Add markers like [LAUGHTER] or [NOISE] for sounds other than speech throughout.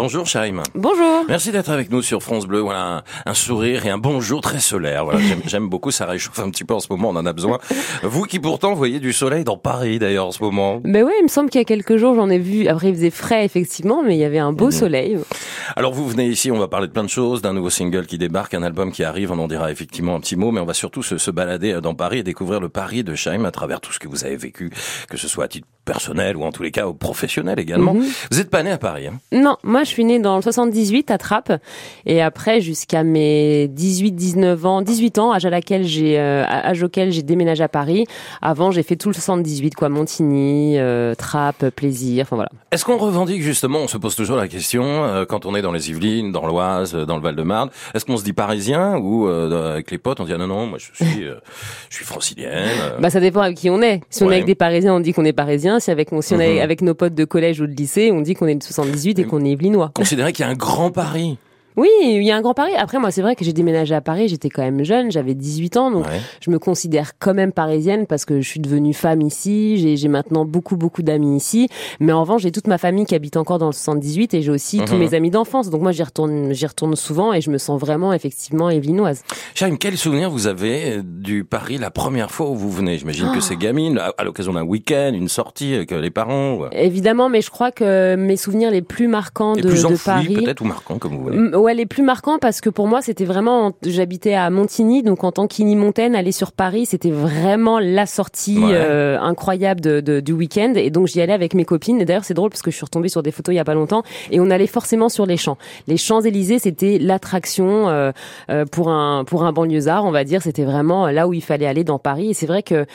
Bonjour Chaim. Bonjour. Merci d'être avec nous sur France Bleu. Voilà, un, sourire et un bonjour très solaire. Voilà, [LAUGHS] j'aime beaucoup, ça réchauffe un petit peu en ce moment, on en a besoin. Vous qui pourtant voyez du soleil dans Paris d'ailleurs en ce moment. Ben oui, il me semble qu'il y a quelques jours j'en ai vu. Après il faisait frais effectivement, mais il y avait un beau mhm. soleil. Alors vous venez ici, on va parler de plein de choses, d'un nouveau single qui débarque, un album qui arrive, on en dira effectivement un petit mot, mais on va surtout se, se balader dans Paris et découvrir le Paris de Chaim à travers tout ce que vous avez vécu, que ce soit à titre personnel ou en tous les cas au professionnel également. Mhm. Vous êtes pas né à Paris hein? Non, moi je suis né dans le 78 à Trappes et après jusqu'à mes 18 19 ans, 18 ans, âge à laquelle j'ai euh, âge auquel j'ai déménagé à Paris. Avant, j'ai fait tout le 78 quoi, Montigny, euh, Trappes, plaisir, enfin voilà. Est-ce qu'on revendique justement, on se pose toujours la question euh, quand on est dans les Yvelines, dans l'Oise, dans le Val-de-Marne, est-ce qu'on se dit parisien ou avec les potes on dit ah non non, moi je suis je suis francilienne. Bah ça dépend avec qui on est. Si on est avec des parisiens, on dit qu'on est parisien si avec, si on est mhm. avec nos potes de collège ou de lycée, on dit qu'on est de 78 et qu'on est yvelinois. Considérez qu'il y a un grand Paris. Oui, il y a un grand Paris. Après, moi, c'est vrai que j'ai déménagé à Paris, j'étais quand même jeune, j'avais 18 ans, donc je me considère quand même parisienne parce que je suis devenue femme ici, j'ai maintenant beaucoup, beaucoup d'amis ici. Mais en revanche, j'ai toute ma famille qui habite encore dans le 78 et j'ai aussi tous mhm. mes amis d'enfance. Donc moi, j'y retourne, j'y retourne souvent et je me sens vraiment, effectivement, évelinoise. Chaim, quel souvenir vous avez du Paris la première fois où vous venez? J'imagine que c'est gamine, à l'occasion d'un week-end, une sortie avec les parents. Évidemment, mais je crois que mes souvenirs les plus marquants de, plus de Paris, peut-être ou marquants comme vous voulez ouais, les plus marquants parce que pour moi, c'était vraiment, j'habitais à Montigny, donc en tant qu'Ini-Montaine, aller sur Paris, c'était vraiment la sortie euh, incroyable de, de, du week-end. Et donc, j'y allais avec mes copines. Et d'ailleurs, c'est drôle parce que je suis retombée sur des photos il y a pas longtemps et on allait forcément sur les champs. Les Champs-Élysées, c'était l'attraction euh, euh, pour un pour un banlieusard, on va dire. C'était vraiment là où il fallait aller dans Paris. Et c'est vrai que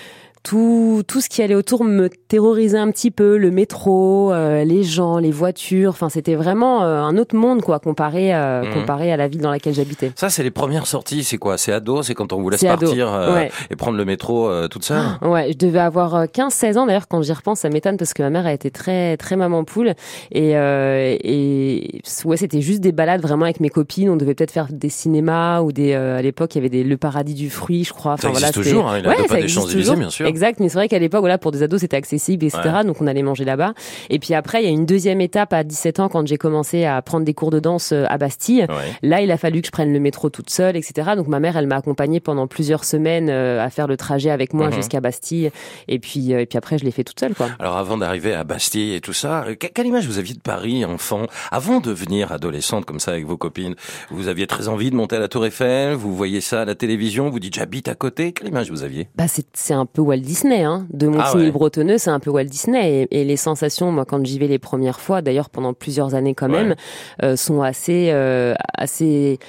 tout, tout ce qui allait autour me terrorisait un petit peu, le métro, euh, les gens, les voitures. Enfin, c'était vraiment euh, un autre monde, quoi, comparé, euh, mhm. comparé à la ville dans laquelle j'habitais. Ça, c'est les premières sorties. C'est quoi? C'est ado? C'est quand on vous laisse partir et prendre le métro toute seule? Ouais, je devais avoir 15-16 ans. D'ailleurs, quand j'y repense, ça m'étonne parce que ma mère a été très, très maman poule. Et, et ouais, c'était juste des balades vraiment avec mes copines. On devait peut-être faire des cinémas ou des. à l'époque, il y avait des Le Paradis du Fruit, je crois. Enfin, ça existe voilà, toujours. Hein, il ouais, pas des bien sûr. Exact, mais c'est vrai qu'à l'époque, voilà, pour des ados, c'était accessible, etc. Donc on allait manger là-bas. Et puis après, il y a une deuxième étape à 17 ans quand j'ai commencé à prendre des cours de danse euh, à Bastille. Là, il a fallu que je prenne le métro toute seule, etc. Donc ma mère, elle m'a accompagnée pendant plusieurs semaines euh, à faire le trajet avec moi mhm. jusqu'à Bastille. Et puis, euh, et puis après, je l'ai fait toute seule, quoi. Alors avant d'arriver à Bastille et tout ça, quelle image vous aviez de Paris, enfant, avant de devenir adolescente comme ça avec vos copines Vous aviez très envie de monter à la Tour Eiffel, vous voyez ça à la télévision, vous dites j'habite à côté? Quelle image vous aviez? Bah c'est un peu Walt Disney. Hein. De Montigny-Bretonneux, ah c'est un peu Walt Disney. Et, les sensations, moi, quand j'y vais les premières fois, d'ailleurs pendant plusieurs années quand même, euh, sont assez, euh, assez.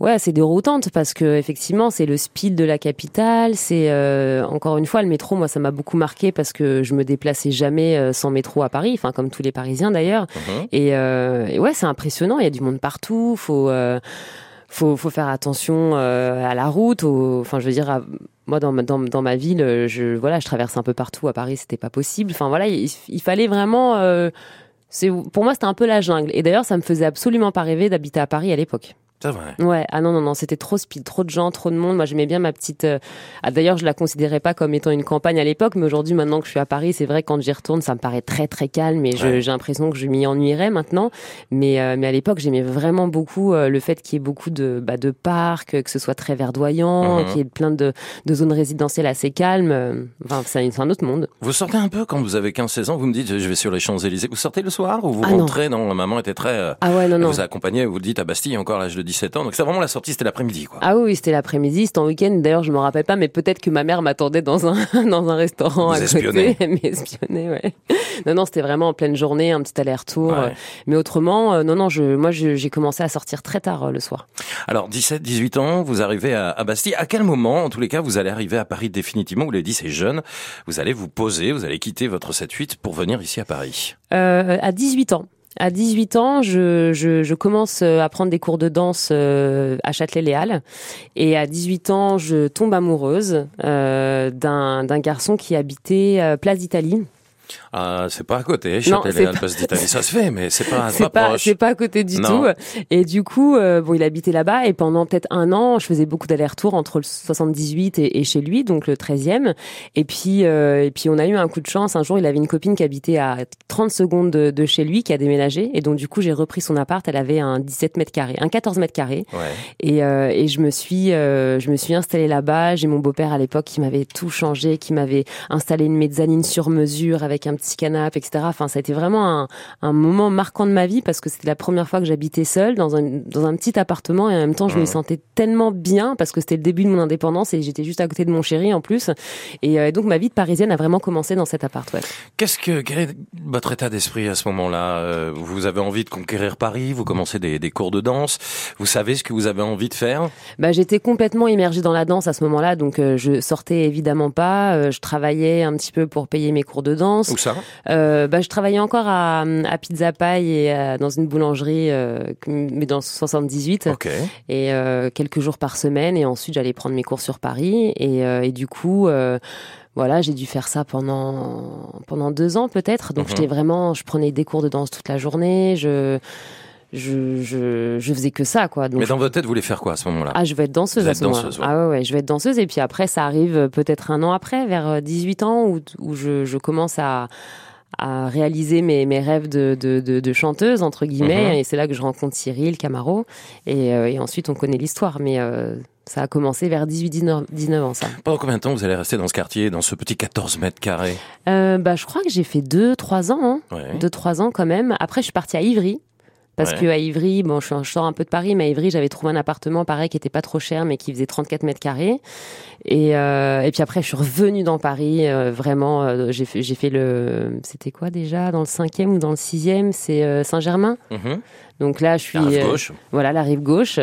Ouais, c'est déroutante parce que effectivement, c'est le speed de la capitale. C'est euh, encore une fois le métro. Moi, ça m'a beaucoup marqué parce que je me déplaçais jamais sans métro à Paris, enfin comme tous les Parisiens d'ailleurs. Mhm. Et, et, ouais, c'est impressionnant. Il y a du monde partout. Faut faut, faut faire attention à la route. enfin, je veux dire, moi dans dans, dans, ma ville je voilà je traverse un peu partout. À Paris c'était pas possible. Enfin voilà il, fallait vraiment euh, c'est pour moi c'était un peu la jungle. Et d'ailleurs ça me faisait absolument pas rêver d'habiter à Paris à l'époque c'est vrai. Ouais. Ah non non non, c'était trop speed, trop de gens, trop de monde. Moi, j'aimais bien ma petite. Euh, ah, d'ailleurs, je la considérais pas comme étant une campagne à l'époque, mais aujourd'hui, maintenant que je suis à Paris, c'est vrai quand j'y retourne, ça me paraît très très calme et j'ai l'impression que je m'y ennuierais maintenant. Mais euh, mais à l'époque, j'aimais vraiment beaucoup euh, le fait qu'il y ait beaucoup de bah, de parcs, que ce soit très verdoyant, mhm. qu'il y ait plein de, de zones résidentielles assez calmes. Enfin, c'est un autre monde. Vous sortez un peu quand vous avez 15-16 ans. Vous me dites, je vais sur les Champs Élysées. Vous sortez le soir ou vous ah rentrez non. maman était très. ah ouais non non. Vous accompagnez, vous le dites à Bastille encore l'âge de 17 ans. Donc c'est vraiment la sortie, c'était l'après-midi, quoi. Ah oui, c'était l'après-midi, c'était en week-end. D'ailleurs, je me rappelle pas, mais peut-être que ma mère m'attendait dans un [LAUGHS] dans un restaurant à côté, [LAUGHS] mais ouais. Non, non, c'était vraiment en pleine journée, un petit aller-retour. Mais autrement, euh, non, non, je, moi, j'ai commencé à sortir très tard euh, le soir. Alors, 17, 18 ans, vous arrivez à, à, Bastille. À quel moment, en tous les cas, vous allez arriver à Paris définitivement? Vous l'avez dit, c'est jeune. Vous allez vous poser, vous allez quitter votre 7-8 pour venir ici à Paris. Euh, à 18 ans. À 18 ans, je, je, je, commence euh, à prendre des cours de danse euh, à Châtelet-Léal. Et à 18 ans, je tombe amoureuse euh, d'un garçon qui habitait euh, Place d'Italie. Ah, c'est pas à côté, Châtelet-Alpes d'Italie. Ça se fait, mais c'est pas, pas, pas C'est pas à côté du tout. Et du coup, euh, bon, il habitait là-bas et pendant peut-être un an, je faisais beaucoup d'allers-retours entre le 78 et, et, chez lui, donc le 13e. Et puis, euh, et puis on a eu un coup de chance. Un jour, il avait une copine qui habitait à 30 secondes de, de chez lui, qui a déménagé. Et donc, du coup, j'ai repris son appart. Elle avait un 17 mètres carrés, un 14 mètres carrés. Ouais. Et, euh, et je me suis, euh, je me suis installée là-bas. J'ai mon beau-père à l'époque qui m'avait tout changé, qui m'avait installé une mezzanine sur mesure avec un petit canapé, etc. Enfin, ça a été vraiment un, un moment marquant de ma vie parce que c'était la première fois que j'habitais seule dans un, dans un petit appartement et en même temps, je me mmh. sentais tellement bien parce que c'était le début de mon indépendance et j'étais juste à côté de mon chéri en plus. Et euh, donc, ma vie de parisienne a vraiment commencé dans cet appart. Ouais. Qu'est-ce que quel est votre état d'esprit à ce moment-là? Euh, Vous avez envie de conquérir Paris Vous commencez des, des cours de danse Vous savez ce que vous avez envie de faire? Bah, j'étais complètement immergée dans la danse à ce moment-là, donc euh, je sortais évidemment pas. je travaillais un petit peu pour payer mes cours de danse. Où ça bah, je travaillais encore à, à Pizza Pie et dans une boulangerie, mais dans 78. Et quelques jours par semaine, et ensuite j'allais prendre mes cours sur Paris. Et, et du coup, voilà, j'ai dû faire ça pendant pendant deux ans peut-être. Donc mhm. j'étais vraiment, je prenais des cours de danse toute la journée. Je je, je, je faisais que ça, quoi. Donc, Mais dans votre tête, vous voulez faire quoi à ce moment-là? Ah, je vais être danseuse à ce moment-là. Ah ouais, ouais, je vais être danseuse. Et puis après, ça arrive peut-être un an après, vers 18 ans, où, où je, je commence à, à réaliser mes, mes rêves de, de, de, de, chanteuse, entre guillemets. Mhm. Et c'est là que je rencontre Cyril Camaro. Et, euh, et ensuite, on connaît l'histoire. Mais euh, ça a commencé vers 18-19 ans, ça. Pendant combien de temps vous allez rester dans ce quartier, dans ce petit 14 mètres carrés? Euh, bah, Je crois que j'ai fait 2-3 ans. Hein. 2-3 ans quand même. Après, je suis partie à Ivry. Parce qu'à que à Ivry, bon, je, sors un peu de Paris, mais à Ivry, j'avais trouvé un appartement pareil qui était pas trop cher, mais qui faisait 34 mètres carrés. Et, euh, et puis après, je suis revenue dans Paris. Euh, vraiment, euh, j'ai fait, j'ai fait le, c'était quoi déjà dans le cinquième ou dans le sixième C'est Saint-Germain. Mm-hmm. Donc là, je suis la rive gauche. voilà la rive gauche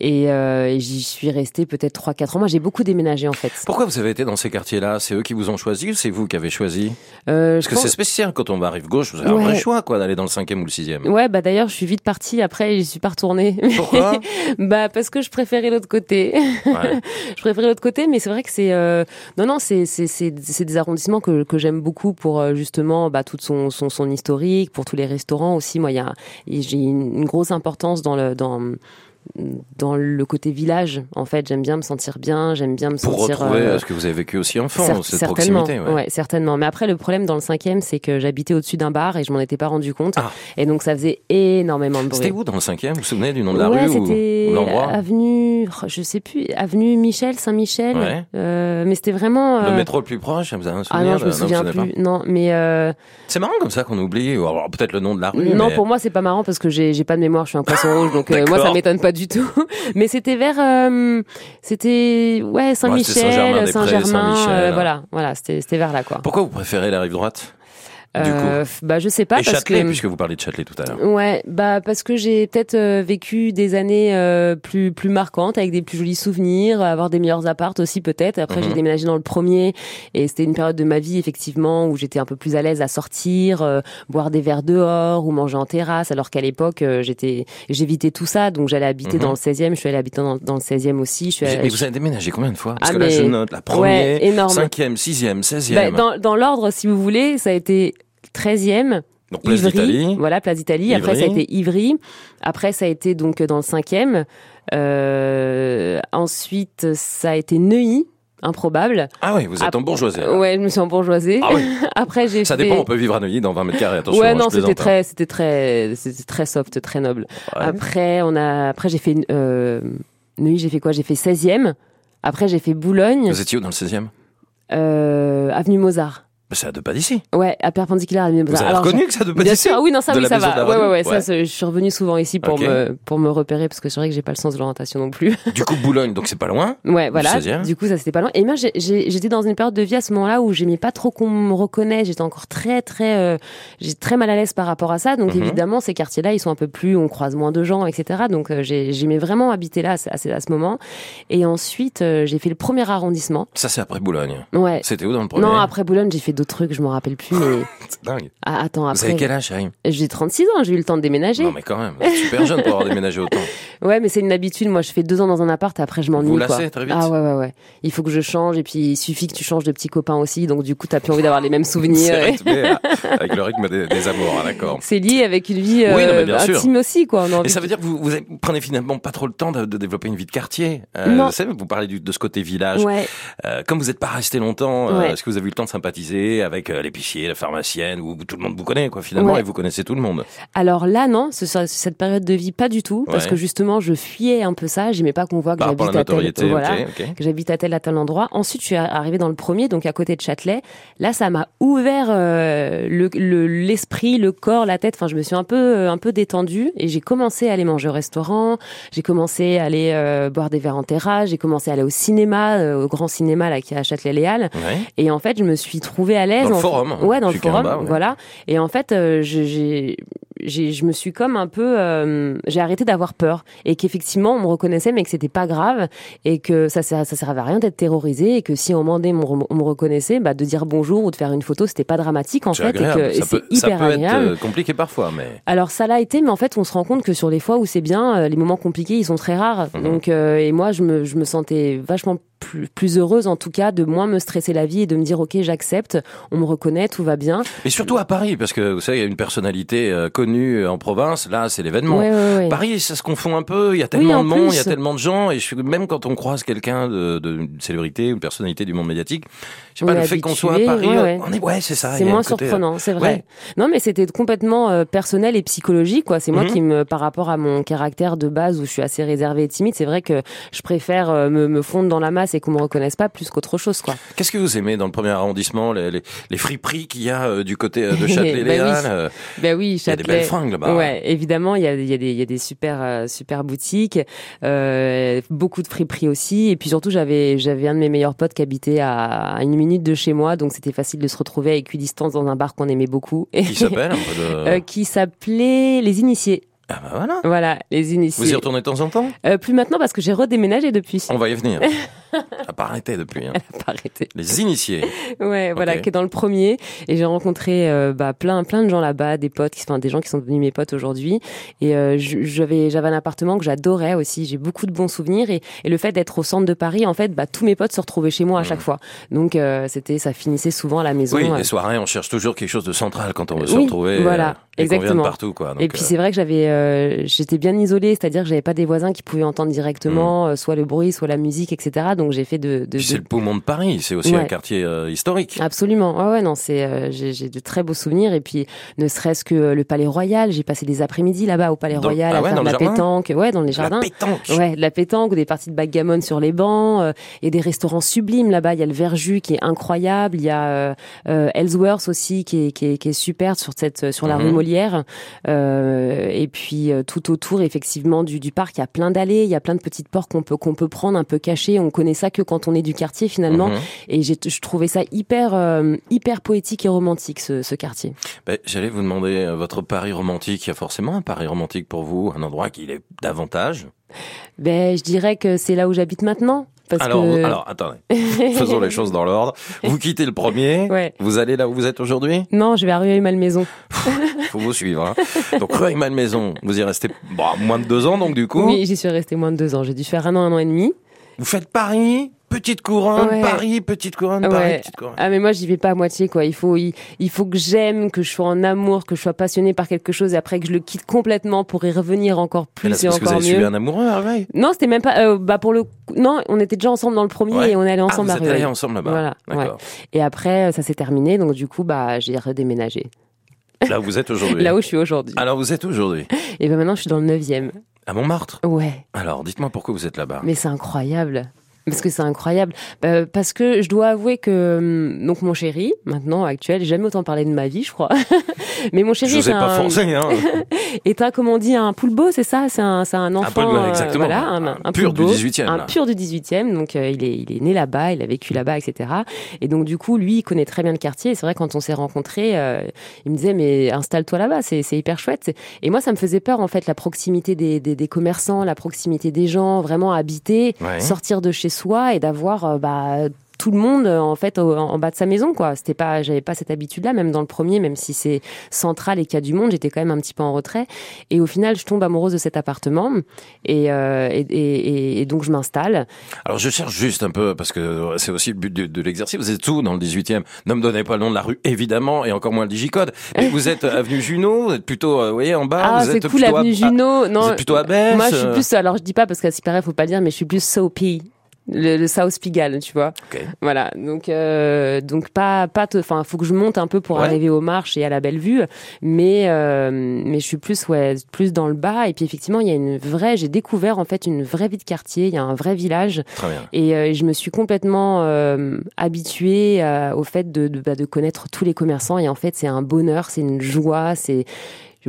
et, et j'y suis restée peut-être 3-4 ans. Moi, j'ai beaucoup déménagé en fait. Pourquoi vous avez été dans ces quartiers-là? C'est eux qui vous ont choisi ou c'est vous qui avez choisi? Parce que c'est spécial quand on va à rive gauche. Vous avez un vrai choix quoi d'aller dans le cinquième ou le sixième. Ouais, bah d'ailleurs, je suis vite partie. Après, j'y suis pas retournée. Pourquoi? [LAUGHS] Bah parce que je préférais l'autre côté. Ouais. [LAUGHS] je préférais l'autre côté, mais c'est vrai que c'est euh... non non c'est c'est des arrondissements que que j'aime beaucoup pour euh, justement bah toute son son son historique, pour tous les restaurants aussi. Moi, il y a j'ai une grosse importance dans le dans dans le côté village. En fait, j'aime bien me sentir bien, j'aime bien me Pour sentir. Pour retrouver euh, ce que vous avez vécu aussi enfant, cette certainement, proximité. Ouais. certainement. Mais après, le problème dans le cinquième, c'est que j'habitais au-dessus d'un bar et je m'en étais pas rendu compte. Ah. Et donc, ça faisait énormément de bruit. C'était où dans le cinquième? Vous vous souvenez du nom de la ouais, rue c'était avenue, oh, je sais plus, avenue Michel, Saint-Michel. Euh, mais c'était vraiment. Euh... Le métro le plus proche, vous avez un souvenir Ah non, je me souviens plus. Non, mais. Euh... C'est marrant comme ça qu'on oublie. Ou alors peut-être le nom de la rue. Non, mais... pour moi, c'est pas marrant parce que j'ai pas de mémoire. Je suis un poisson rouge, donc euh, moi, ça m'étonne pas du tout. [LAUGHS] Mais c'était vers, euh, c'était ouais Saint-Michel, Saint-Germain, Saint euh, voilà, voilà, c'était vers là quoi. Pourquoi vous préférez la rive droite? Euh, bah je sais pas Et parce Châtelet, que puisque vous parlez de Châtelet tout à l'heure. Ouais, bah parce que j'ai peut-être euh, vécu des années euh, plus plus marquantes avec des plus jolis souvenirs, avoir des meilleurs appartes aussi peut-être. Après j'ai mhm. déménagé dans le premier et c'était une période de ma vie effectivement où j'étais un peu plus à l'aise à sortir, euh, boire des verres dehors ou manger en terrasse alors qu'à l'époque j'étais j'évitais tout ça donc j'allais habiter dans mhm. le 16e, je suis allée habiter dans, dans le 16e aussi, je suis Mais vous avez déménagé combien de fois? Parce ah, que là je note la première, ouais, cinquième, sixième, seizième. Bah, dans dans l'ordre si vous voulez, ça a été 13e. Donc, place Ivry, voilà, place d'Italie. Après, ça a été Ivry. Après, ça a été donc dans le cinquième. Euh, ensuite, ça a été Neuilly. Improbable. Ah oui, vous êtes en bourgeoisie. Ouais, je me suis en bourgeoisie. Ah oui. [LAUGHS] Après, j'ai Ça dépend, on peut vivre à Neuilly dans 20 mètres carrés, attention. Ouais, hein, non, c'était très, c'était très, c'était très soft, très noble. Après, on a, après, j'ai fait, euh, Neuilly, j'ai fait quoi? J'ai fait 16e. Après, j'ai fait Boulogne. Vous étiez où dans le 16e? Euh, avenue Mozart. C'est à deux pas d'ici. Ouais, à perpendiculaire. Vous avez reconnu que c'est à deux pas d'ici sûr, oui, non, ça, oui, ça va. Ouais, ouais, ouais, ça, je suis revenu souvent ici pour me pour me repérer parce que c'est vrai que j'ai pas le sens de l'orientation non plus. Du coup, Boulogne, donc c'est pas loin. [LAUGHS] Ouais, voilà. Du coup, ça c'était pas loin. Et moi, j'étais dans une période de vie à ce moment-là où j'aimais pas trop qu'on me reconnaisse. J'étais encore très, très, euh, j'ai très mal à l'aise par rapport à ça. Donc mhm. évidemment, ces quartiers-là, ils sont un peu plus, on croise moins de gens, etc. Donc euh, j'aimais vraiment habiter là à, à, ce moment. Et ensuite, euh, j'ai fait le premier arrondissement. Ça, c'est après Boulogne. Ouais. C'était où dans le premier Non, après Boulogne, j'ai fait d'autres trucs, je me rappelle plus, mais. [LAUGHS] c'est dingue. Ah, attends, après. Vous avez quel âge, Chaim J'ai 36 ans, j'ai eu le temps de déménager. Non, mais quand même, super jeune pour avoir déménagé autant. [LAUGHS] Ouais, mais c'est une habitude. Moi, je fais deux ans dans un appart, après je m'ennuie. Vous lassez très vite. Ah ouais, ouais, ouais. Il faut que je change, et puis il suffit que tu changes de petits copains aussi, donc du coup, t'as plus envie d'avoir les mêmes [LAUGHS] souvenirs. avec le rythme des, amours, hein, d'accord. C'est lié avec une vie euh, intime aussi, quoi. et ça veut dire que vous, vous, prenez finalement pas trop le temps de, développer une vie de quartier. Euh, non. Vous, vous parlez de ce côté village. Ouais. Euh, comme vous n'êtes pas resté longtemps, est-ce que vous avez eu le temps de sympathiser avec euh, l'épicier, la pharmacienne, où tout le monde vous connaît, quoi, finalement, et vous connaissez tout le monde Alors là, non, cette période de vie, pas du tout, parce que justement, je fuyais un peu ça. J'aimais pas qu'on voit que j'habite à tel, voilà, que j'habite à tel à tel endroit. Ensuite, je suis arrivée dans le premier, donc à côté de Châtelet. Là, ça m'a ouvert l'esprit, le, le, corps, la tête. Enfin, je me suis un peu, un peu détendue et j'ai commencé à aller manger au restaurant. J'ai commencé à aller boire des verres en terrasse. J'ai commencé à aller au cinéma, au grand cinéma là qui a Châtelet-Léal. Et en fait, je me suis trouvée à l'aise. Dans le forum. Ouais, dans le forum. Voilà. Et en fait, euh, j'ai je me suis comme un peu, euh, j'ai arrêté d'avoir peur et qu'effectivement on me reconnaissait mais que c'était pas grave et que ça ça servait à rien d'être terrorisé et que si on demandait on me reconnaissait, bah de dire bonjour ou de faire une photo c'était pas dramatique en fait et que c'est hyper ça peut agréable. Être euh, compliqué parfois mais. Alors ça l'a été mais en fait on se rend compte que sur les fois où c'est bien, euh, les moments compliqués ils sont très rares mhm. donc et moi je me je me sentais vachement plus, plus, heureuse en tout cas de moins me stresser la vie et de me dire ok j'accepte, on me reconnaît, tout va bien. Et surtout à Paris parce que vous savez il y a une personnalité connue en province, là, c'est l'événement. Paris, ça se confond un peu. Il y a tellement de monde, il y a tellement de gens, et je, même quand on croise quelqu'un de, de, célébrité, une personnalité du monde médiatique, je sais pas, le fait qu'on soit à Paris, on est, ouais, c'est ça. C'est moins surprenant, c'est vrai. Non, mais c'était complètement euh, personnel et psychologique, quoi. C'est moi mhm. qui me, par rapport à mon caractère de base où je suis assez réservé et timide, c'est vrai que je préfère euh, me, me, fondre dans la masse et qu'on me reconnaisse pas plus qu'autre chose, quoi. Qu'est-ce que vous aimez dans le premier arrondissement, les, les, les friperies qu'il y a euh, du côté de [LAUGHS] Châtelet-Léal Ben oui, Châtelet. Y a des belles fringues là-bas. Ouais, évidemment, il y a, il y a, des, il y a des super, euh, super boutiques, euh, beaucoup de friperies aussi. Et puis surtout, j'avais, j'avais un de mes meilleurs potes qui habitait à, une minute de chez moi, donc c'était facile de se retrouver à équidistance dans un bar qu'on aimait beaucoup. Qui s'appelle euh, Qui s'appelait Les Initiés. Ah bah voilà. Voilà, les initiés. Vous y retournez de temps en temps? Euh, Plus maintenant parce que j'ai redéménagé depuis. On va y venir. [LAUGHS] Elle n'a pas arrêté depuis. Hein. Elle [LAUGHS] a pas arrêté. Les initiés. Ouais, voilà, qui est dans le premier. Et j'ai rencontré euh, bah, plein, plein de gens là-bas, des potes, enfin des gens qui sont devenus mes potes aujourd'hui. Et euh, j'avais, j'avais un appartement que j'adorais aussi. J'ai beaucoup de bons souvenirs. Et, et le fait d'être au centre de Paris, en fait, bah, tous mes potes se retrouvaient chez moi à chaque mmh. fois. Donc euh, c'était, ça finissait souvent à la maison. Oui, les soirées, on cherche toujours quelque chose de central quand on veut se retrouver. Voilà, exactement. partout, quoi. et puis c'est vrai que j'avais, j'étais bien isolée, c'est-à-dire que j'avais pas des voisins qui pouvaient entendre directement, mmh. soit le bruit, soit la musique, etc. Donc j'ai fait de, de c'est le poumon de Paris, c'est aussi un quartier euh, historique. Absolument. Ouais, ouais, non, c'est euh, j'ai de très beaux souvenirs et puis ne serait-ce que le Palais Royal, j'ai passé des après-midi là-bas au Palais Royal ah à faire de la pétanque, ouais, dans les jardins. La pétanque. Ouais, de la pétanque ou des parties de backgammon sur les bancs euh, et des restaurants sublimes là-bas, il y a le Verjus qui est incroyable, il y a Ellsworth aussi qui est, qui est, qui est super sur cette sur la rue Molière et puis tout autour effectivement du, du parc, il y a plein d'allées, il y a plein de petites portes qu'on peut qu'on peut prendre un peu cachées, on connaît ça que quand on est du quartier finalement. Mhm. Et j'ai, je trouvais ça hyper, euh, hyper poétique et romantique ce, ce quartier. Ben, j'allais vous demander euh, votre Paris romantique. Il y a forcément un Paris romantique pour vous, un endroit qui est davantage. Ben, je dirais que c'est là où j'habite maintenant. Parce alors, que... alors, attendez. [LAUGHS] Faisons les choses dans l'ordre. Vous quittez le premier. Ouais. Vous allez là où vous êtes aujourd'hui? Non, je vais à Rueil-Malmaison. Faut vous suivre. Hein. Donc Rueil-Malmaison, vous y restez moins de deux ans, donc du coup. Oui, j'y suis resté moins de deux ans. J'ai dû faire un an, un an et demi. Vous faites Paris, petite couronne, Paris, petite couronne, Paris, petite couronne. Ah mais moi j'y vais pas à moitié quoi. Il faut il, faut que j'aime, que je sois en amour, que je sois passionné par quelque chose et après que je le quitte complètement pour y revenir encore plus là, et parce encore que vous avez mieux. Suivi un amoureux à Non, c'était même pas euh, bah pour le non, on était déjà ensemble dans le premier et on est allé ensemble ah, vous à allés ensemble là-bas. Voilà. Et après ça s'est terminé donc du coup bah j'ai redéménagé. Là où vous êtes aujourd'hui. [LAUGHS] là où je suis aujourd'hui. Alors vous êtes aujourd'hui. Et ben maintenant je suis dans le 9e. À Montmartre? Ouais. Alors dites-moi pourquoi vous êtes là-bas. Mais c'est incroyable. Parce que c'est incroyable. Bah, parce que je dois avouer que hum, donc mon chéri, maintenant actuel, j'ai jamais autant parlé de ma vie, je crois. [LAUGHS] Mais mon chéri est, pas un, forcé, hein. [LAUGHS] est un, comment on dit, un poulbeau, c'est ça? C'est un, c'est un enfant, un exactement. Euh, voilà, un, un, pur du 18e. Un pur du 18e. Donc euh, il est, il est né là-bas, il a vécu là-bas, etc. Et donc du coup, lui, il connaît très bien le quartier. Et c'est vrai quand on s'est rencontrés, euh, il me disait mais installe-toi là-bas, c'est, c'est hyper chouette. Et moi, ça me faisait peur en fait, la proximité des, des, des commerçants, la proximité des gens, vraiment habiter, sortir de chez soi et d'avoir euh, bah, tout le monde en fait en bas de sa maison quoi. C'était pas j'avais pas cette habitude là même dans le premier même si c'est central et qu'il y a du monde j'étais quand même un petit peu en retrait. Et au final je tombe amoureuse de cet appartement et, euh, et, et, et, donc je m'installe. Alors je cherche juste un peu parce que c'est aussi le but de, de l'exercice. Vous êtes tout dans le 18e ne me donnez pas le nom de la rue évidemment et encore moins le digicode. Mais vous êtes [LAUGHS] avenue Junot vous êtes plutôt euh, vous voyez en bas ah, c'est cool avenue Junot. Non vous êtes plutôt à Besse moi je suis plus alors je dis pas parce qu'à paraît faut pas le dire mais je suis plus Soapy le, le South Pigalle, tu vois. Voilà. Donc, euh, donc pas, pas, enfin, faut que je monte un peu pour arriver aux marches et à la belle vue, mais, euh, mais je suis plus, ouais, plus dans le bas. Et puis effectivement, il y a une vraie, j'ai découvert en fait une vraie vie de quartier. Il y a un vrai village. Très bien. Et euh, je me suis complètement euh, habituée euh, au fait de, de, bah, de connaître tous les commerçants. Et en fait, c'est un bonheur, c'est une joie, c'est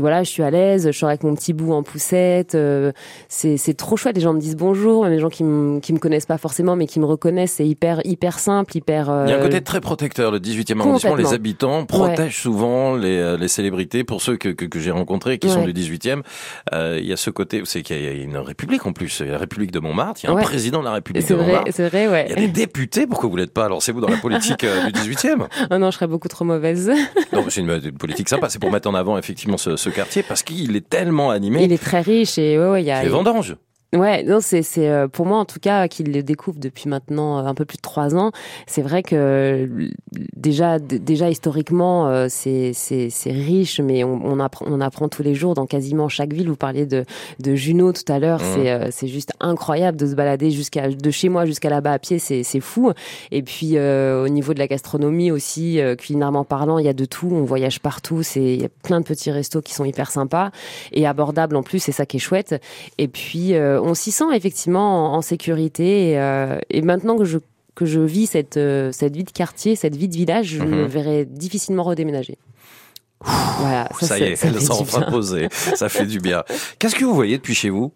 voilà, je suis à l'aise, je suis avec mon petit bout en poussette. Euh, c'est c'est trop chouette. Les gens me disent bonjour, même les gens qui me qui me connaissent pas forcément, mais qui me reconnaissent. C'est hyper hyper simple, hyper. Il y a un côté très protecteur. Le 18e arrondissement, les habitants protègent souvent les, euh, les célébrités. Pour ceux que que, que j'ai rencontrés qui sont du 18e, euh, il y a ce côté, c'est qu'il y a une république en plus, il y a la République de Montmartre. Il y a un président de la République de Montmartre. C'est vrai, ouais. Il y a des députés. Pourquoi vous l'êtes pas? Lancez-vous dans la politique du 18e. [LAUGHS] Ah non, je serais beaucoup trop mauvaise. non, c'est une, une, politique sympa. C'est pour mettre en avant effectivement ce, ce quartier parce qu'il est tellement animé. Il est très riche et ouais, ouais, il y a. Les vendanges. Ouais, non, c'est c'est euh, pour moi en tout cas qu'il le découvre depuis maintenant euh, un peu plus de trois ans. C'est vrai que déjà déjà historiquement euh, c'est c'est c'est riche, mais on, on, apprend on apprend tous les jours dans quasiment chaque ville. Vous parliez de de Juno tout à l'heure, mmh. c'est c'est juste incroyable de se balader jusqu'à de chez moi jusqu'à là-bas à pied, c'est c'est fou. Et puis au niveau de la gastronomie aussi, culinairement parlant, il y a de tout. On voyage partout, c'est il y a plein de petits restos qui sont hyper sympas et abordables en plus. C'est ça qui est chouette. Et puis on s'y sent effectivement en, sécurité. Et, euh, et, maintenant que je que je vis cette euh, cette vie de quartier, cette vie de village, je me mhm. verrai difficilement redéménager. voilà, ça, ça y est, elle s'est enfin posée. Ça fait du bien. Qu'est-ce que vous voyez depuis chez vous?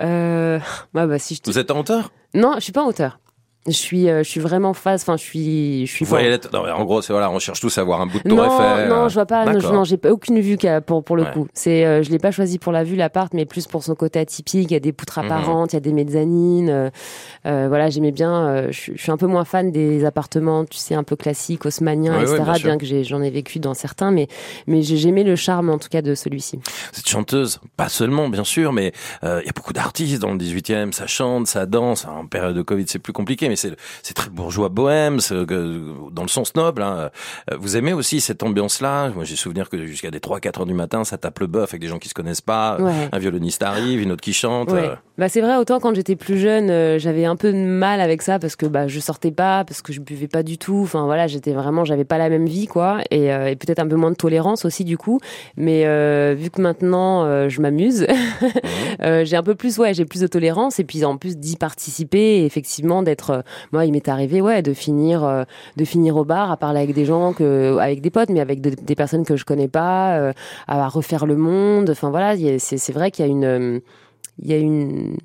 Euh, bah, bah, si je Vous êtes en hauteur? Non, je suis pas en hauteur je suis euh, je suis vraiment face enfin je suis je suis non, en gros c'est voilà on cherche tous à voir un bout de tour non, Eiffel non je vois pas non, j'ai aucune vue pour pour le coup. C'est euh, je l'ai pas choisi pour la vue l'appart mais plus pour son côté atypique. Il y a des poutres mhm. apparentes il y a des mezzanines euh, euh voilà j'aimais bien je, suis un peu moins fan des appartements tu sais un peu classiques haussmanniens etc bien, bien que j'en ai, vécu dans certains mais mais j'aimais le charme en tout cas de celui-ci. Cette chanteuse pas seulement bien sûr mais il y a beaucoup d'artistes dans le 18e ça chante ça danse. En période de Covid c'est plus compliqué c'est très bourgeois bohème, dans le sens noble. Hein. Euh, vous aimez aussi cette ambiance-là? Moi, j'ai souvenir que jusqu'à des 3-4 heures du matin, ça tape le bœuf avec des gens qui se connaissent pas. Un violoniste arrive, une autre qui chante. Euh. Bah c'est vrai. Autant quand j'étais plus jeune, euh, j'avais un peu de mal avec ça parce que bah je sortais pas, parce que je buvais pas du tout. Enfin voilà, j'étais vraiment, j'avais pas la même vie quoi, et, et peut-être un peu moins de tolérance aussi du coup. Mais vu que maintenant je m'amuse, [LAUGHS] j'ai un peu plus ouais, j'ai plus de tolérance et puis en plus d'y participer, et effectivement d'être moi, il m'est arrivé, ouais, de finir, euh, de finir au bar à parler avec des gens que, avec des potes, mais avec des personnes que je connais pas, euh, à refaire le monde. Enfin voilà, c'est vrai qu'il y a une, il y a une,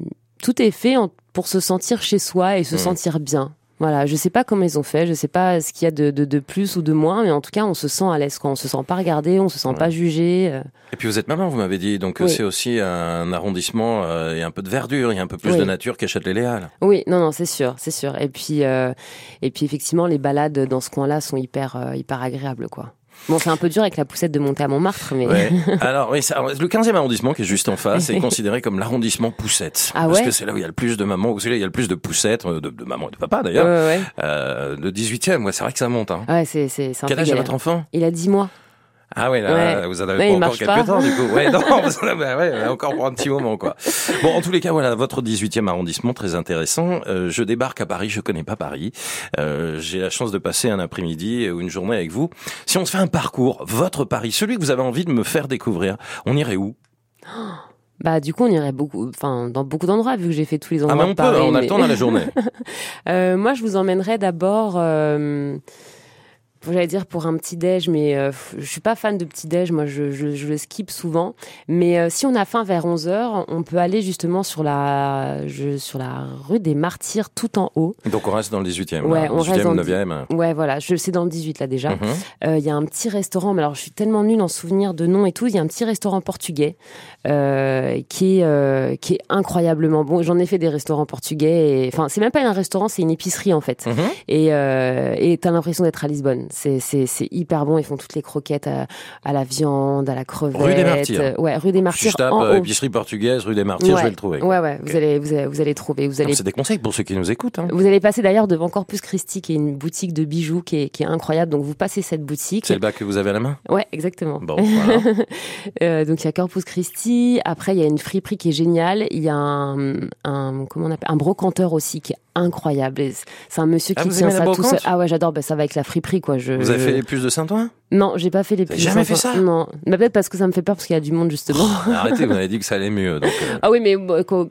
tout est fait pour se sentir chez soi et se mmh. sentir bien. Voilà, je sais pas comment ils ont fait, je sais pas ce qu'il y a de, de, de, plus ou de moins, mais en tout cas, on se sent à l'aise on se sent pas regardé, on se sent pas jugé. Euh. Et puis vous êtes maman, vous m'avez dit, donc c'est aussi un arrondissement, euh, il y a un peu de verdure, il y a un peu plus de nature qu'achète les Léal. Oui, non, non, c'est sûr, c'est sûr. Et puis, euh, et puis effectivement, les balades dans ce coin-là sont hyper, euh, hyper agréables, quoi. Bon, c'est un peu dur avec la poussette de monter à Montmartre, mais. Ouais. [LAUGHS] Alors, oui, le 15e arrondissement, qui est juste en face, est [LAUGHS] considéré comme l'arrondissement poussette. Ah ouais parce que c'est là où il y a le plus de mamans, où c'est là où il y a le plus de poussettes, euh, de, de maman et de papa d'ailleurs. Ouais, ouais. Euh, le 18e, ouais, c'est vrai que ça monte. Hein. Ouais, c'est, c'est, Quel âge a votre enfant? Il a 10 mois. Ah oui, là, vous en avez pas encore quelques temps, du coup. Ouais, [LAUGHS] non, [LAUGHS] bah ouais, encore pour un petit moment, quoi. Bon, en tous les cas, voilà, votre 18e arrondissement, très intéressant. Euh, je débarque à Paris, je connais pas Paris. Euh, J'ai la chance de passer un après-midi ou une journée avec vous. Si on se fait un parcours, votre Paris, celui que vous avez envie de me faire découvrir, on irait où? [GASPS] Bah du coup on irait beaucoup, enfin dans beaucoup d'endroits vu que j'ai fait tous les endroits. Ah mais on peut, on a le temps dans la journée. [LAUGHS] euh, moi je vous emmènerais d'abord. Euh j'allais dire pour un petit déj, mais euh, je suis pas fan de petit déj. Moi, je, je, je le skip souvent. Mais euh, si on a faim vers 11 h on peut aller justement sur la, je, sur la rue des Martyrs, tout en haut. Donc on reste dans le 18e. Ouais, on 18e, reste dans 9e. Ouais, voilà. Je c'est dans le 18 là déjà. Mhm. Euh, il y a un petit restaurant. Mais alors, je suis tellement nulle en souvenir de nom et tout. Il y a un petit restaurant portugais euh, qui est qui est incroyablement bon. J'en ai fait des restaurants portugais. Et... Enfin, c'est même pas un restaurant, c'est une épicerie en fait. Mhm. Et et t'as l'impression d'être à Lisbonne. C'est hyper bon. Ils font toutes les croquettes à, à, la viande, à la crevette. Rue des Martyrs. Ouais, rue des Martyrs. Je tape en épicerie portugaise, rue des Martyrs, je vais le trouver. Ouais, ouais. Vous allez, vous allez, vous allez trouver. Vous allez. C'est des conseils pour ceux qui nous écoutent. Hein. Vous allez passer d'ailleurs devant Corpus Christi, qui est une boutique de bijoux qui est, qui est incroyable. Donc vous passez cette boutique. C'est le bac que vous avez à la main? Ouais, exactement. Bon, [LAUGHS] voilà. euh, donc il y a Corpus Christi. Après, il y a une friperie qui est géniale. Il y a un, un comment on appelle, un brocanteur aussi qui est incroyable. C'est un monsieur ah, qui tient ça tout seul. Ah ouais, j'adore. Ben, ça va avec la friperie, quoi. Je, vous avez fait les puces de Saint-Ouen? Non, j'ai pas fait les puces. Jamais fait ça? Non, mais peut-être parce que ça me fait peur parce qu'il y a du monde justement. Oh, arrêtez, vous avez dit que ça allait mieux. Donc, euh. Ah oui, mais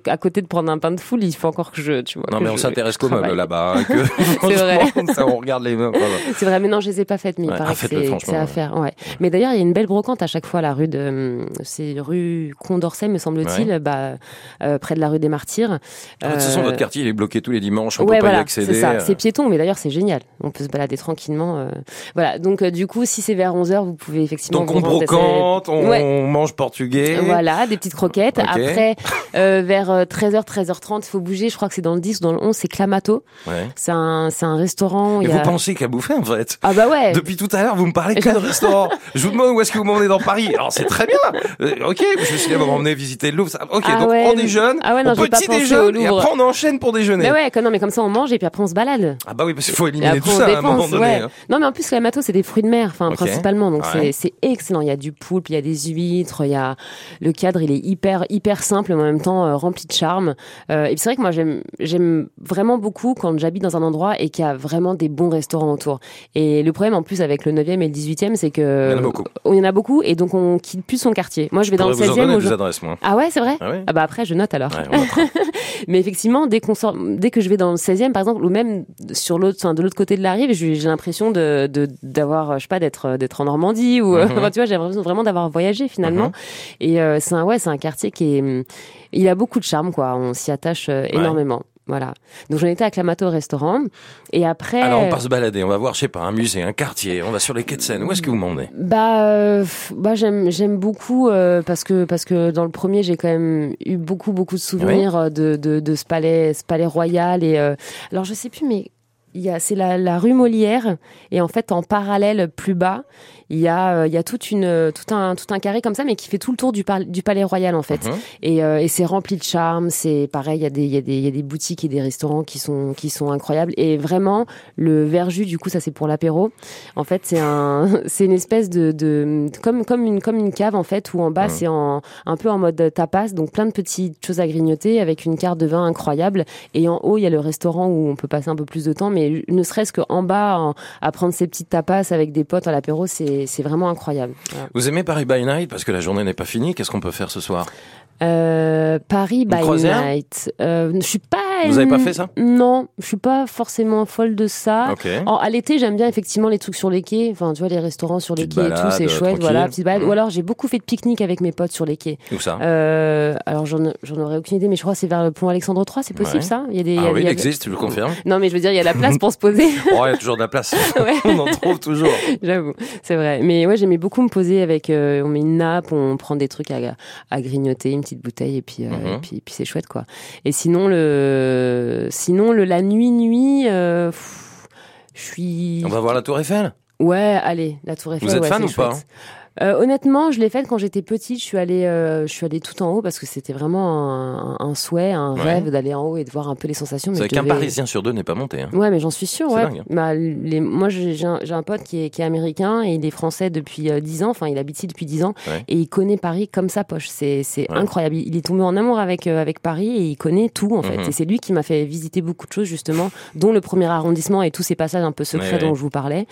à côté de prendre un pain de foule, il faut encore que je, tu vois. Non, mais on s'intéresse qu'aux meubles là-bas. Hein, [LAUGHS] c'est vrai. [LAUGHS] Ça, on regarde les meubles. C'est vrai, mais non, je les ai pas faites, mais il paraît que c'est à faire. Ouais. Mais d'ailleurs, il y a une belle brocante à chaque fois, la rue de, c'est rue Condorcet, me semble-t-il, bah, euh, près de la rue des Martyrs. De toute façon, votre quartier, il est bloqué tous les dimanches. On peut pas y accéder. C'est ça. C'est piéton, mais d'ailleurs, c'est génial. On peut se balader tranquillement. Euh. Voilà. Donc, du coup, si vers 11h, vous pouvez effectivement. Donc, on brocante, on mange portugais. Voilà, des petites croquettes. Après, euh, vers 13h, 13h30, il faut bouger. Je crois que c'est dans le 10 ou dans le 11, c'est Clamato. Ouais. C'est un, c'est un restaurant. Et vous pensez qu'à bouffer, en fait? Ah bah ouais. Depuis tout à l'heure, vous me parlez que de [LAUGHS] restaurant. je vous demande où est-ce que vous m'emmenez dans Paris. Alors, c'est très bien. Euh, ok, je suis dit, on va m'emmener visiter le Louvre. Ok, ah donc ouais. on déjeune, ah ouais, non, on petit déjeune, et après on enchaîne pour déjeuner. Mais ouais, non, mais comme ça on mange et puis après on se balade. Ah bah oui, parce qu'il faut éliminer tout ça à un moment donné. Ouais. Hein. Non, mais en plus, Clamato, c'est des fruits de mer, enfin. Principalement. Donc c'est excellent. Il y a du poulpe, il y a des huîtres, il y a, le cadre, il est hyper, hyper simple, mais en même temps, euh, rempli de charme. Euh, et c'est vrai que moi, j'aime, j'aime vraiment beaucoup quand j'habite dans un endroit et qu'il y a vraiment des bons restaurants autour. Et le problème, en plus, avec le 9e et le 18e, c'est que. Il y en a beaucoup. Il y en a beaucoup et donc on quitte plus son quartier. Moi, je vais dans le 16e. Vous adresses, moi. Ah ouais, c'est vrai? Ah, oui. ah, bah après, je note alors. Ouais, [LAUGHS] mais effectivement, dès qu'on sort, dès que je vais dans le 16e, par exemple, ou même sur l'autre, enfin, de l'autre côté de la rive, j'ai l'impression de, d'avoir, je sais pas, d'être, d'être en Normandie ou, mm -hmm. enfin, tu vois, j'ai l'impression vraiment d'avoir voyagé finalement. -hmm. Et euh, c'est un, ouais, c'est un quartier qui est, il a beaucoup de charme, quoi. On s'y attache euh, énormément. Voilà. Donc j'en étais à Clamato au restaurant et après. Alors on part se balader, on va voir, je sais pas, un musée, un quartier, on va sur les quais de Seine. Où est-ce que vous m'emmenez? Bah, euh, bah j'aime j'aime beaucoup euh, parce que parce que dans le premier j'ai quand même eu beaucoup beaucoup de souvenirs oui. de, de de ce palais ce palais royal et euh, alors je sais plus mais c'est la, la rue Molière. Et en fait en parallèle plus bas il y a il y a toute une tout un tout un carré comme ça mais qui fait tout le tour du, par, du palais royal en fait. Mhm. et, euh, et c'est rempli de charme. C'est pareil il y a des il y a des il y a des boutiques et des restaurants qui sont qui sont incroyables. Et vraiment le verjus du coup ça c'est pour l'apéro. En fait c'est un [LAUGHS] c'est une espèce de, de comme comme une comme une cave en fait où en bas Mhm. c'est en un peu en mode tapas. Donc plein de petites choses à grignoter avec une carte de vin incroyable. Et en haut il y a le restaurant où on peut passer un peu plus de temps mais ne serait-ce qu'en bas en- à prendre ces petites tapas avec des potes à l'apéro c'est vraiment incroyable Voilà. Vous aimez Paris by Night parce que la journée n'est pas finie. Qu'est-ce qu'on peut faire ce soir? Euh, Paris by night. Euh, je suis pas. Vous avez pas fait ça? Non, je suis pas forcément folle de ça. Ok. En- à l'été, j'aime bien effectivement les trucs sur les quais. Enfin, tu vois, les restaurants sur les Petite quais et tout, c'est euh, chouette. tranquille. Voilà, petite balade. Mhm. Ou alors, j'ai beaucoup fait de pique-nique avec mes potes sur les quais. Où ça? Euh, alors, j'en aurais aucune idée, mais je crois que c'est vers le pont Alexandre III. C'est possible Ouais. ça? Il y a des. y Ah a- oui, il y il a- existe, je le confirme. Non, mais je veux dire, il y a la place pour se poser. [LAUGHS] Oh, il y a toujours de la place. [LAUGHS] Ouais. On en trouve toujours. [LAUGHS] J'avoue, c'est vrai. Mais ouais, j'aimais beaucoup me poser avec. euh, on met une nappe, on prend des trucs à, à grignoter, une petite bouteille, et puis, euh, Mhm. et puis, puis c'est chouette, quoi. Et sinon, le, sinon le la nuit, nuit, euh, je suis. On va voir la Tour Eiffel? Ouais, allez, la Tour Eiffel. Vous êtes ouais, fan ou pas. Euh, honnêtement, je l'ai faite quand j'étais petite. Je suis allée, euh, je suis allée tout en haut parce que c'était vraiment un, un souhait, un Ouais. rêve d'aller en haut et de voir un peu les sensations. Savez je qu'un devais- Parisien sur deux n'est pas monté. Hein. Ouais, mais j'en suis sûre. C'est Ouais. dingue. Bah, les, moi, j'ai un, un pote qui est, qui est américain et il est français depuis euh, 10 ans. Enfin, il habite ici depuis 10 ans Ouais. et il connaît Paris comme sa poche. C'est c'est incroyable. Il est tombé en amour avec euh, avec Paris et il connaît tout en fait. Mhm. Et c'est lui qui m'a fait visiter beaucoup de choses justement, dont le premier arrondissement et tous ces passages un peu secrets dont je vous parlais.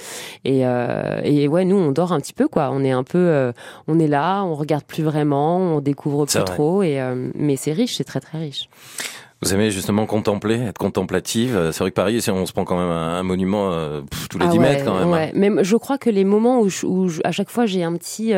Et euh, et ouais, nous on dort un petit peu quoi. On est un peu, euh, on est là, on regarde plus vraiment, on découvre plus vrai. trop. Et euh, mais c'est riche, c'est très très riche. Vous aimez justement contempler, être contemplative. C'est vrai que Paris, on se prend quand même un, monument tous les 10 ah mètres quand même. Ouais. Mais je crois que les moments où, où à chaque fois j'ai un petit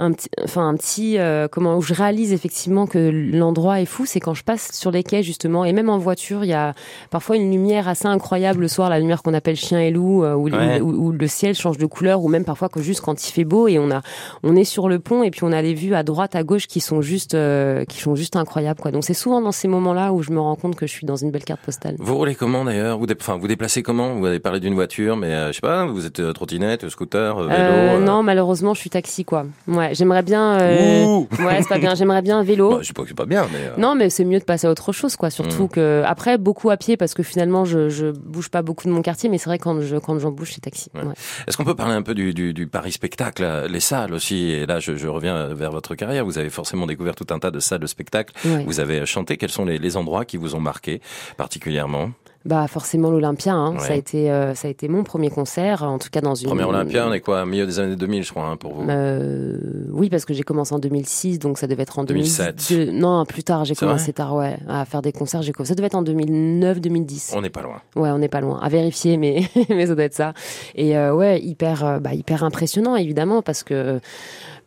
un petit, enfin un petit, euh, comment où je réalise effectivement que l'endroit est fou, c'est quand je passe sur les quais justement, et même en voiture, il y a parfois une lumière assez incroyable le soir, la lumière qu'on appelle chien et loup, euh, où, où, le ciel change de couleur, ou même parfois que juste quand il fait beau et on a, on est sur le pont et puis on a les vues à droite, à gauche qui sont juste, euh, qui sont juste incroyables quoi. Donc c'est souvent dans ces moments-là où je me rends compte que je suis dans une belle carte postale. Vous roulez comment d'ailleurs? Vous, vous déplacez comment? Vous avez parlé d'une voiture, mais je sais pas, vous êtes trottinette, scooter, vélo Non, malheureusement, je suis taxi quoi. Ouais, j'aimerais bien euh, ouais, c'est pas bien. J'aimerais bien un vélo. Bah, je sais pas que c'est pas bien, mais. Euh. Non, mais c'est mieux de passer à autre chose, quoi. Surtout mm. que après beaucoup à pied parce que finalement je, je bouge pas beaucoup de mon quartier, mais c'est vrai quand je quand j'en bouge c'est taxi. Ouais. Est-ce qu'on peut parler un peu du, du, du Paris spectacle, les salles aussi? Et là, je, je, reviens vers votre carrière. Vous avez forcément découvert tout un tas de salles de spectacle. Vous avez chanté. Quels sont les, les endroits qui vous ont marqué particulièrement? Bah forcément l'Olympia, hein. ça a été euh, ça a été mon premier concert, en tout cas dans une. Premier Olympia, on est quoi, milieu des années 2000, je crois, hein, pour vous. Euh, oui, parce que j'ai commencé en 2006, donc ça devait être en 2007. Non, plus tard, j'ai commencé tard, ouais, à faire des concerts. J'ai ça devait être en 2009-2010. On n'est pas loin. Ouais, on n'est pas loin. À vérifier, mais [LAUGHS] mais ça doit être ça. Et euh, ouais, hyper bah, hyper impressionnant évidemment parce que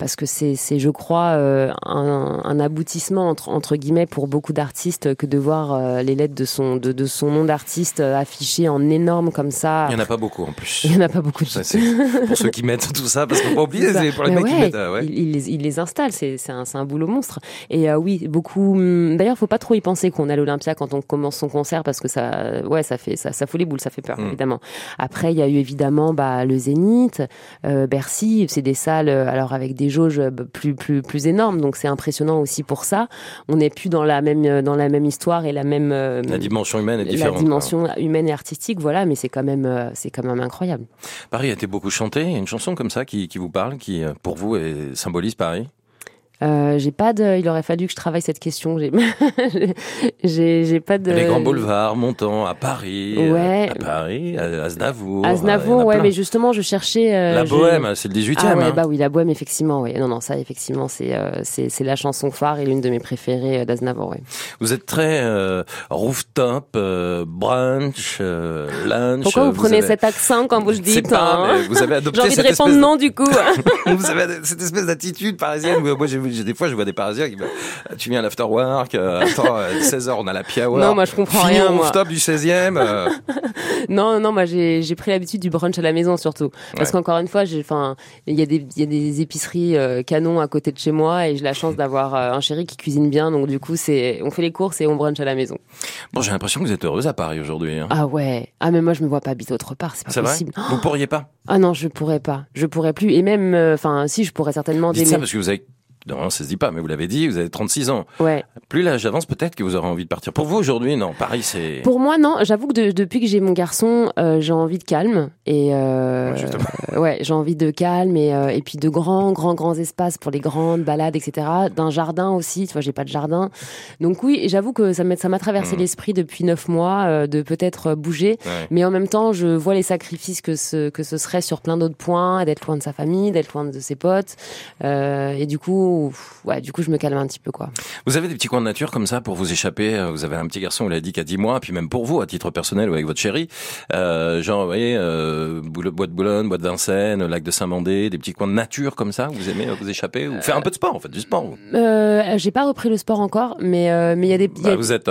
parce que c'est, c'est je crois, euh, un, un, aboutissement entre, entre guillemets pour beaucoup d'artistes que de voir euh, les lettres de son, de, de son nom d'artiste euh, affichées en énorme comme ça. Il n'y en a pas beaucoup en plus. [LAUGHS] Il n'y en a pas beaucoup. Ça, pour ceux qui mettent tout ça, parce qu'on pas oublier, c'est pour les mecs qui mettent. ouais. il, les, il les installe, c'est, c'est, un, c'est un boulot monstre. Et oui, beaucoup. Hum, d'ailleurs, faut pas trop y penser qu'on est à l'Olympia quand on commence son concert parce que ça, ouais, ça fait, ça, ça fout les boules, ça fait peur, hum. évidemment. Après, il y a eu évidemment bah, le Zénith, Bercy, c'est des salles, alors avec des jauges plus plus plus énormes, donc c'est impressionnant aussi pour ça. On n'est plus dans la même dans la même histoire et la même euh, la dimension humaine est différente. La dimension humaine et artistique, voilà, mais c'est quand même euh, c'est quand même incroyable. Paris a été beaucoup chanté. Il y a une chanson comme ça qui, qui vous parle, qui euh, pour vous symbolise Paris? Euh, j'ai pas de. Il aurait fallu que je travaille cette question. J'ai, [LAUGHS] j'ai, pas de. Les grands boulevards montant à Paris. Euh, ouais. À Paris, à Aznavour. Aznavour, ouais, mais justement, je cherchais. Euh, la Bohème, c'est le 18e. Ah ouais, hein. bah oui, la Bohème, effectivement, oui. Non, non, ça, effectivement, c'est, c'est, c'est la chanson phare et l'une de mes préférées d'Aznavour, oui. Vous êtes très rooftop, brunch, lunch. Pourquoi vous, prenez cet accent quand vous le dites pas, hein vous avez [LAUGHS] adopté J'ai envie de répondre non, du coup. [LAUGHS] vous avez cette espèce d'attitude parisienne. Moi, j'ai des fois, je vois des Parisiens qui tu viens à l'afterwork, euh, attends, 16h, euh, [LAUGHS] on a la hour. Non, moi, je comprends rien, moi. stop du 16e. Euh. [LAUGHS] non, non, moi, j'ai, j'ai pris l'habitude du brunch à la maison, surtout. Parce qu'encore une fois, j'ai, enfin, il y a des, il y a des épiceries euh, canons à côté de chez moi et j'ai la chance d'avoir un chéri qui cuisine bien. Donc, du coup, c'est, on fait les courses et on brunch à la maison. Bon, j'ai l'impression que vous êtes heureuse à Paris aujourd'hui. Hein. Ah ouais. Ah, mais moi, je me vois pas habiter autre part. C'est pas possible. Vous pourriez pas? Ah non, je pourrais pas. Je pourrais plus. Et même, enfin, si, je pourrais certainement. Dites ça parce que vous avez non, ça se dit pas, mais vous l'avez dit, vous avez 36 ans. Ouais. Plus l'âge avance, peut-être que vous aurez envie de partir. Pour vous aujourd'hui, non, Paris, c'est. Pour moi, non. J'avoue que depuis que j'ai mon garçon, euh, j'ai envie de calme et euh, ouais, j'ai envie de calme et, euh, et puis de grands, grands, grands espaces pour les grandes balades, etc. D'un jardin aussi. Tu vois, j'ai pas de jardin, donc oui, j'avoue que ça m'a traversé mmh. l'esprit depuis neuf mois euh, de peut-être bouger, mais en même temps, je vois les sacrifices que ce que ce serait sur plein d'autres points, d'être loin de sa famille, d'être loin de ses potes, et du coup ouais, du coup, je me calme un petit peu, quoi. Vous avez des petits coins de nature comme ça pour vous échapper euh, Vous avez un petit garçon, vous l'avez dit, qui a 10 mois, puis même pour vous, à titre personnel ou avec votre chérie, euh, genre, vous voyez, euh, bois de Boulogne, bois de Vincennes, lac de Saint-Mandé, des petits coins de nature comme ça, vous aimez vous échapper ou faire un peu de sport, en fait, du sport. Euh, j'ai pas repris le sport encore, mais euh, mais il y a des. Bah, vous êtes.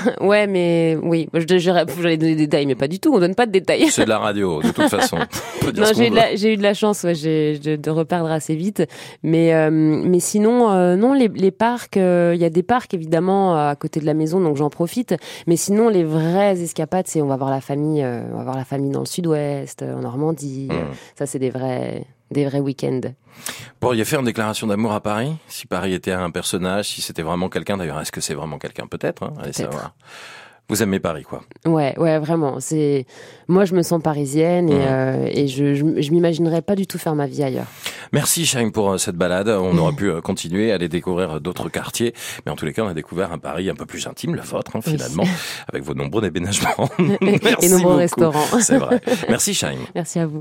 [LAUGHS] ouais, mais oui, j'allais donner des détails, mais pas du tout. On donne pas de détails. C'est de la radio, de toute [LAUGHS] façon. non, j'ai eu, eu, de la chance, ouais, de, de reperdre assez vite, mais mais sinon, euh, non, les, les parcs, il euh, y a des parcs évidemment à côté de la maison, donc j'en profite. Mais sinon, les vraies escapades, c'est on va voir la famille, euh, on va voir la famille dans le Sud-Ouest, en Normandie. Mmh. Ça, c'est des vrais, des vrais week-ends. Pourriez faire une déclaration d'amour à Paris Si Paris était un personnage, si c'était vraiment quelqu'un. D'ailleurs, est-ce que c'est vraiment quelqu'un? Peut-être. Hein Allez savoir. Vous aimez Paris, quoi. Ouais, ouais, vraiment. C'est moi, je me sens parisienne et, mmh. euh, et je, je, je m'imaginerais pas du tout faire ma vie ailleurs. Merci Chaim pour euh, cette balade. On aurait pu euh, continuer à aller découvrir d'autres quartiers, mais en tous les cas, on a découvert un Paris un peu plus intime, le vôtre hein, finalement, avec vos nombreux déménagements. [LAUGHS] et nombreux restaurants. C'est vrai. Merci Chaim. [LAUGHS] Merci à vous.